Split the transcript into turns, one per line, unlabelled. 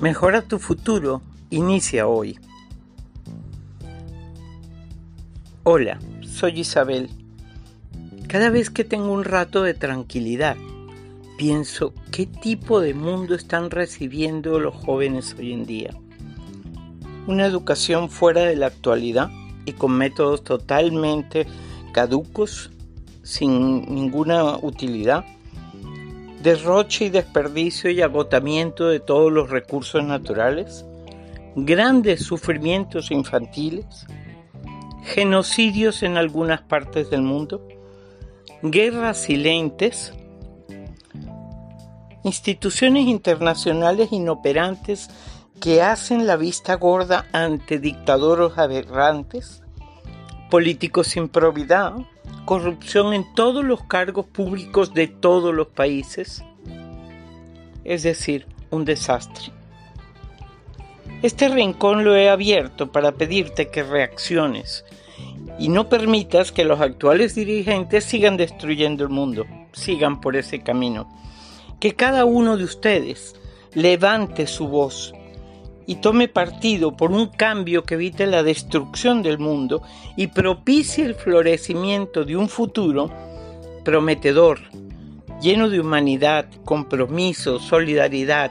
Mejora tu futuro. Inicia hoy. Hola, soy Isabel. Cada vez que tengo un rato de tranquilidad, pienso qué tipo de mundo están recibiendo los jóvenes hoy en día. Una educación fuera de la actualidad y con métodos totalmente caducos, sin ninguna utilidad derroche y desperdicio y agotamiento de todos los recursos naturales, grandes sufrimientos infantiles, genocidios en algunas partes del mundo, guerras silentes, instituciones internacionales inoperantes que hacen la vista gorda ante dictadores aberrantes, políticos sin probidad, corrupción en todos los cargos públicos de todos los países, es decir, un desastre. Este rincón lo he abierto para pedirte que reacciones y no permitas que los actuales dirigentes sigan destruyendo el mundo, sigan por ese camino. Que cada uno de ustedes levante su voz y tome partido por un cambio que evite la destrucción del mundo y propicie el florecimiento de un futuro prometedor, lleno de humanidad, compromiso, solidaridad.